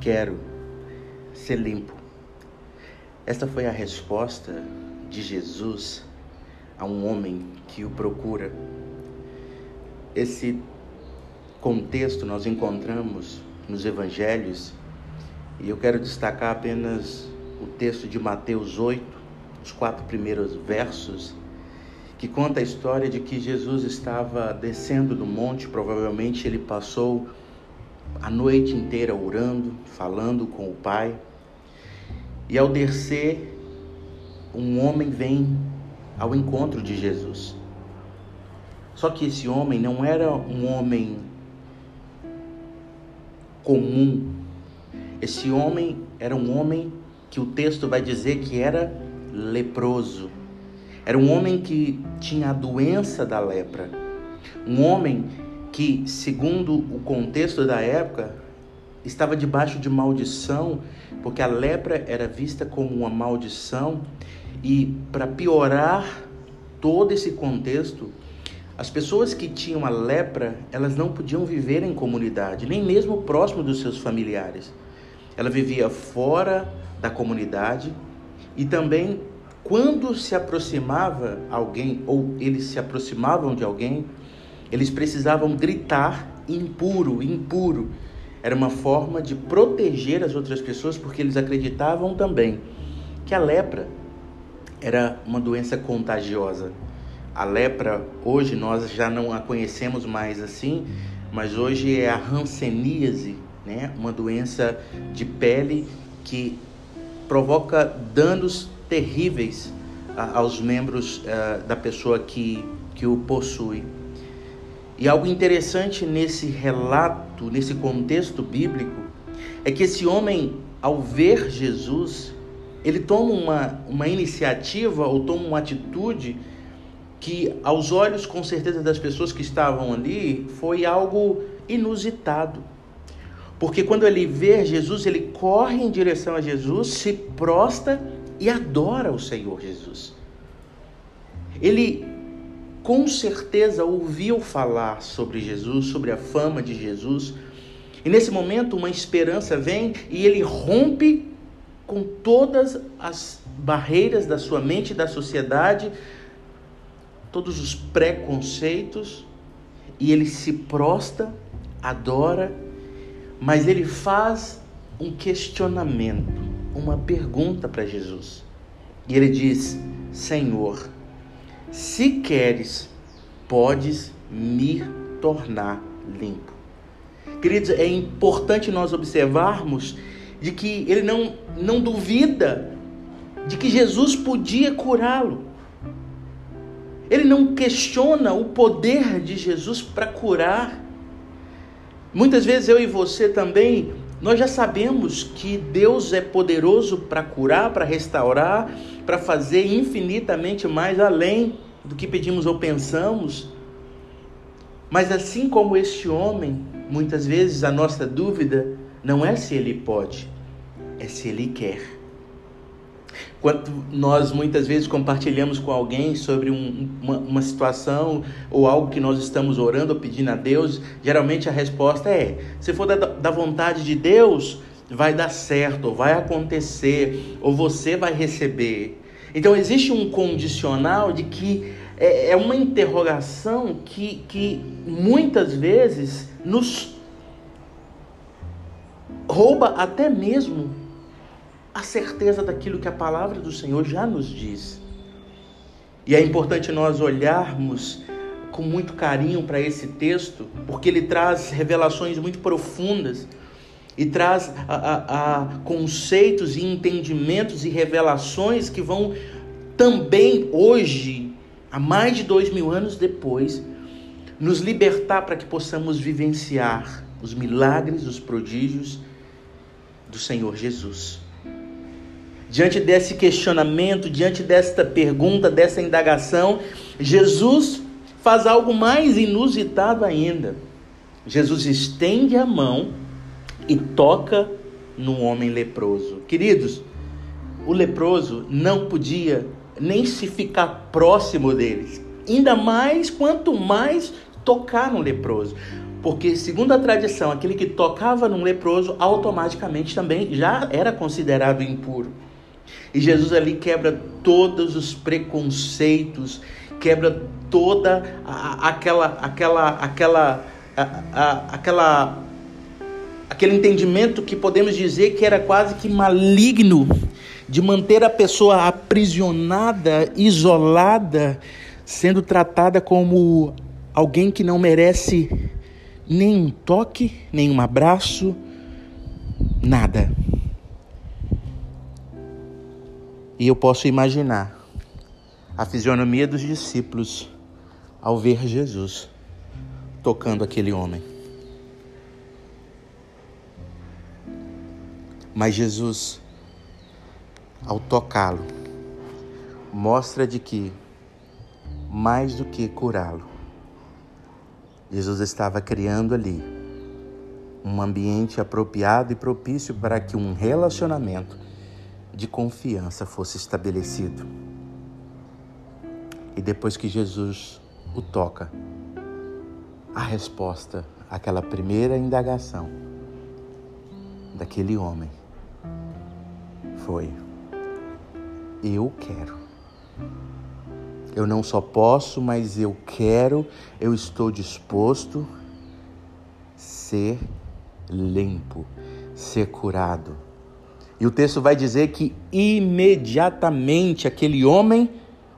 quero ser limpo. Esta foi a resposta de Jesus a um homem que o procura. Esse contexto nós encontramos nos evangelhos e eu quero destacar apenas o texto de Mateus 8, os quatro primeiros versos, que conta a história de que Jesus estava descendo do monte, provavelmente ele passou a noite inteira orando, falando com o Pai. E ao descer, um homem vem ao encontro de Jesus. Só que esse homem não era um homem comum. Esse homem era um homem que o texto vai dizer que era leproso. Era um homem que tinha a doença da lepra. Um homem que, segundo o contexto da época, estava debaixo de maldição, porque a lepra era vista como uma maldição, e para piorar todo esse contexto, as pessoas que tinham a lepra, elas não podiam viver em comunidade, nem mesmo próximo dos seus familiares. Ela vivia fora da comunidade e também quando se aproximava alguém ou eles se aproximavam de alguém, eles precisavam gritar impuro, impuro. Era uma forma de proteger as outras pessoas, porque eles acreditavam também que a lepra era uma doença contagiosa. A lepra, hoje nós já não a conhecemos mais assim, mas hoje é a hanseníase, né? uma doença de pele que provoca danos terríveis aos membros uh, da pessoa que, que o possui. E algo interessante nesse relato, nesse contexto bíblico, é que esse homem, ao ver Jesus, ele toma uma, uma iniciativa ou toma uma atitude que, aos olhos, com certeza, das pessoas que estavam ali, foi algo inusitado. Porque quando ele vê Jesus, ele corre em direção a Jesus, se prosta e adora o Senhor Jesus. Ele com certeza ouviu falar sobre Jesus, sobre a fama de Jesus. E nesse momento uma esperança vem e ele rompe com todas as barreiras da sua mente da sociedade, todos os preconceitos, e ele se prosta, adora, mas ele faz um questionamento, uma pergunta para Jesus. E ele diz: Senhor, se queres, podes me tornar limpo. Queridos, é importante nós observarmos de que ele não, não duvida de que Jesus podia curá-lo. Ele não questiona o poder de Jesus para curar. Muitas vezes eu e você também, nós já sabemos que Deus é poderoso para curar, para restaurar, para fazer infinitamente mais além do que pedimos ou pensamos. Mas assim como este homem, muitas vezes a nossa dúvida não é se ele pode, é se ele quer. Quando nós muitas vezes compartilhamos com alguém sobre um, uma, uma, situação ou algo que nós estamos orando ou pedindo a Deus, geralmente a resposta é: se for da, da vontade de Deus, vai dar certo, ou vai acontecer, ou você vai receber. Então existe um condicional de que é, é uma interrogação que, que muitas vezes nos rouba até mesmo a certeza daquilo que a palavra do Senhor já nos diz. E é importante nós olharmos com muito carinho para esse texto, porque ele traz revelações muito profundas e traz a, a, a conceitos e entendimentos e revelações que vão também hoje, há mais de dois mil anos depois, nos libertar para que possamos vivenciar os milagres, os prodígios do Senhor Jesus. Diante desse questionamento, diante desta pergunta, dessa indagação, Jesus faz algo mais inusitado ainda. Jesus estende a mão e toca no homem leproso. Queridos, o leproso não podia nem se ficar próximo deles, ainda mais quanto mais tocar no leproso. Porque, segundo a tradição, aquele que tocava num leproso automaticamente também já era considerado impuro. E Jesus ali quebra todos os preconceitos, quebra toda a, aquela aquela aquela a, aquela aquele entendimento que podemos dizer que era quase que maligno de manter a pessoa aprisionada, isolada, sendo tratada como alguém que não merece nem um toque, nem um abraço, nada. E eu posso imaginar a fisionomia dos discípulos ao ver Jesus tocando aquele homem. Mas Jesus, ao tocá-lo, mostra de que, mais do que curá-lo, Jesus estava criando ali um ambiente apropriado e propício para que um relacionamento de confiança fosse estabelecido. E depois que Jesus o toca, a resposta àquela primeira indagação daquele homem foi: Eu quero. Eu não só posso, mas eu quero, eu estou disposto ser limpo, ser curado. E o texto vai dizer que imediatamente aquele homem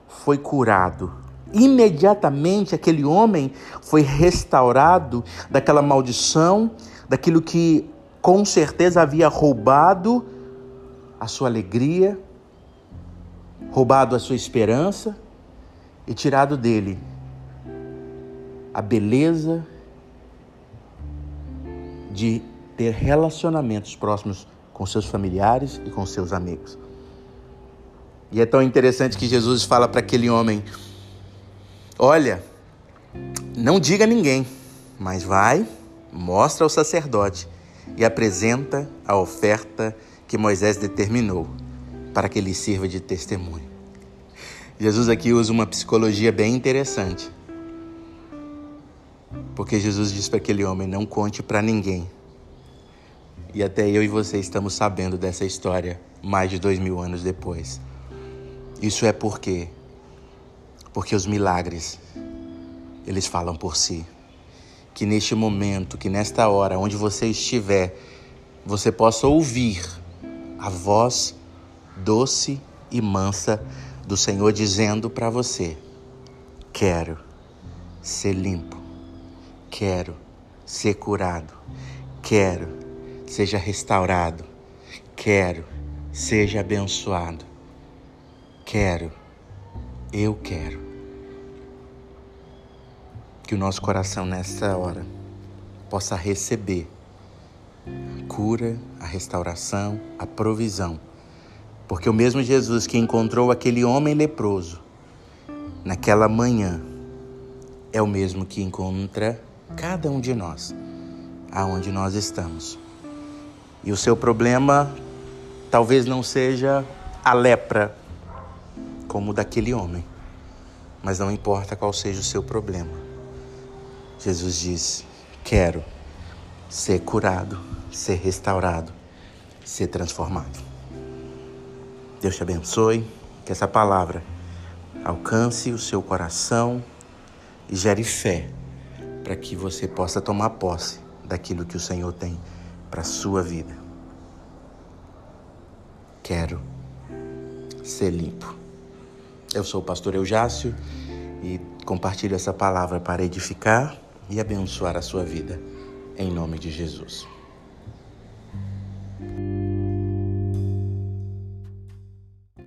foi curado. Imediatamente aquele homem foi restaurado daquela maldição, daquilo que com certeza havia roubado a sua alegria, roubado a sua esperança e tirado dele a beleza de ter relacionamentos próximos com seus familiares e com seus amigos. E é tão interessante que Jesus fala para aquele homem: Olha, não diga a ninguém, mas vai, mostra ao sacerdote e apresenta a oferta que Moisés determinou para que ele sirva de testemunho. Jesus aqui usa uma psicologia bem interessante. Porque Jesus diz para aquele homem: não conte para ninguém. E até eu e você estamos sabendo dessa história mais de dois mil anos depois. Isso é porque, porque os milagres, eles falam por si. Que neste momento, que nesta hora, onde você estiver, você possa ouvir a voz doce e mansa do Senhor dizendo para você: quero ser limpo, quero ser curado, quero seja restaurado, quero seja abençoado, quero, eu quero. Que o nosso coração nessa hora possa receber cura, a restauração, a provisão. Porque o mesmo Jesus que encontrou aquele homem leproso naquela manhã é o mesmo que encontra cada um de nós, aonde nós estamos. E o seu problema talvez não seja a lepra, como o daquele homem, mas não importa qual seja o seu problema. Jesus diz: Quero ser curado ser restaurado, ser transformado. Deus te abençoe, que essa palavra alcance o seu coração e gere fé para que você possa tomar posse daquilo que o Senhor tem para a sua vida. Quero ser limpo. Eu sou o pastor Eujácio e compartilho essa palavra para edificar e abençoar a sua vida, em nome de Jesus.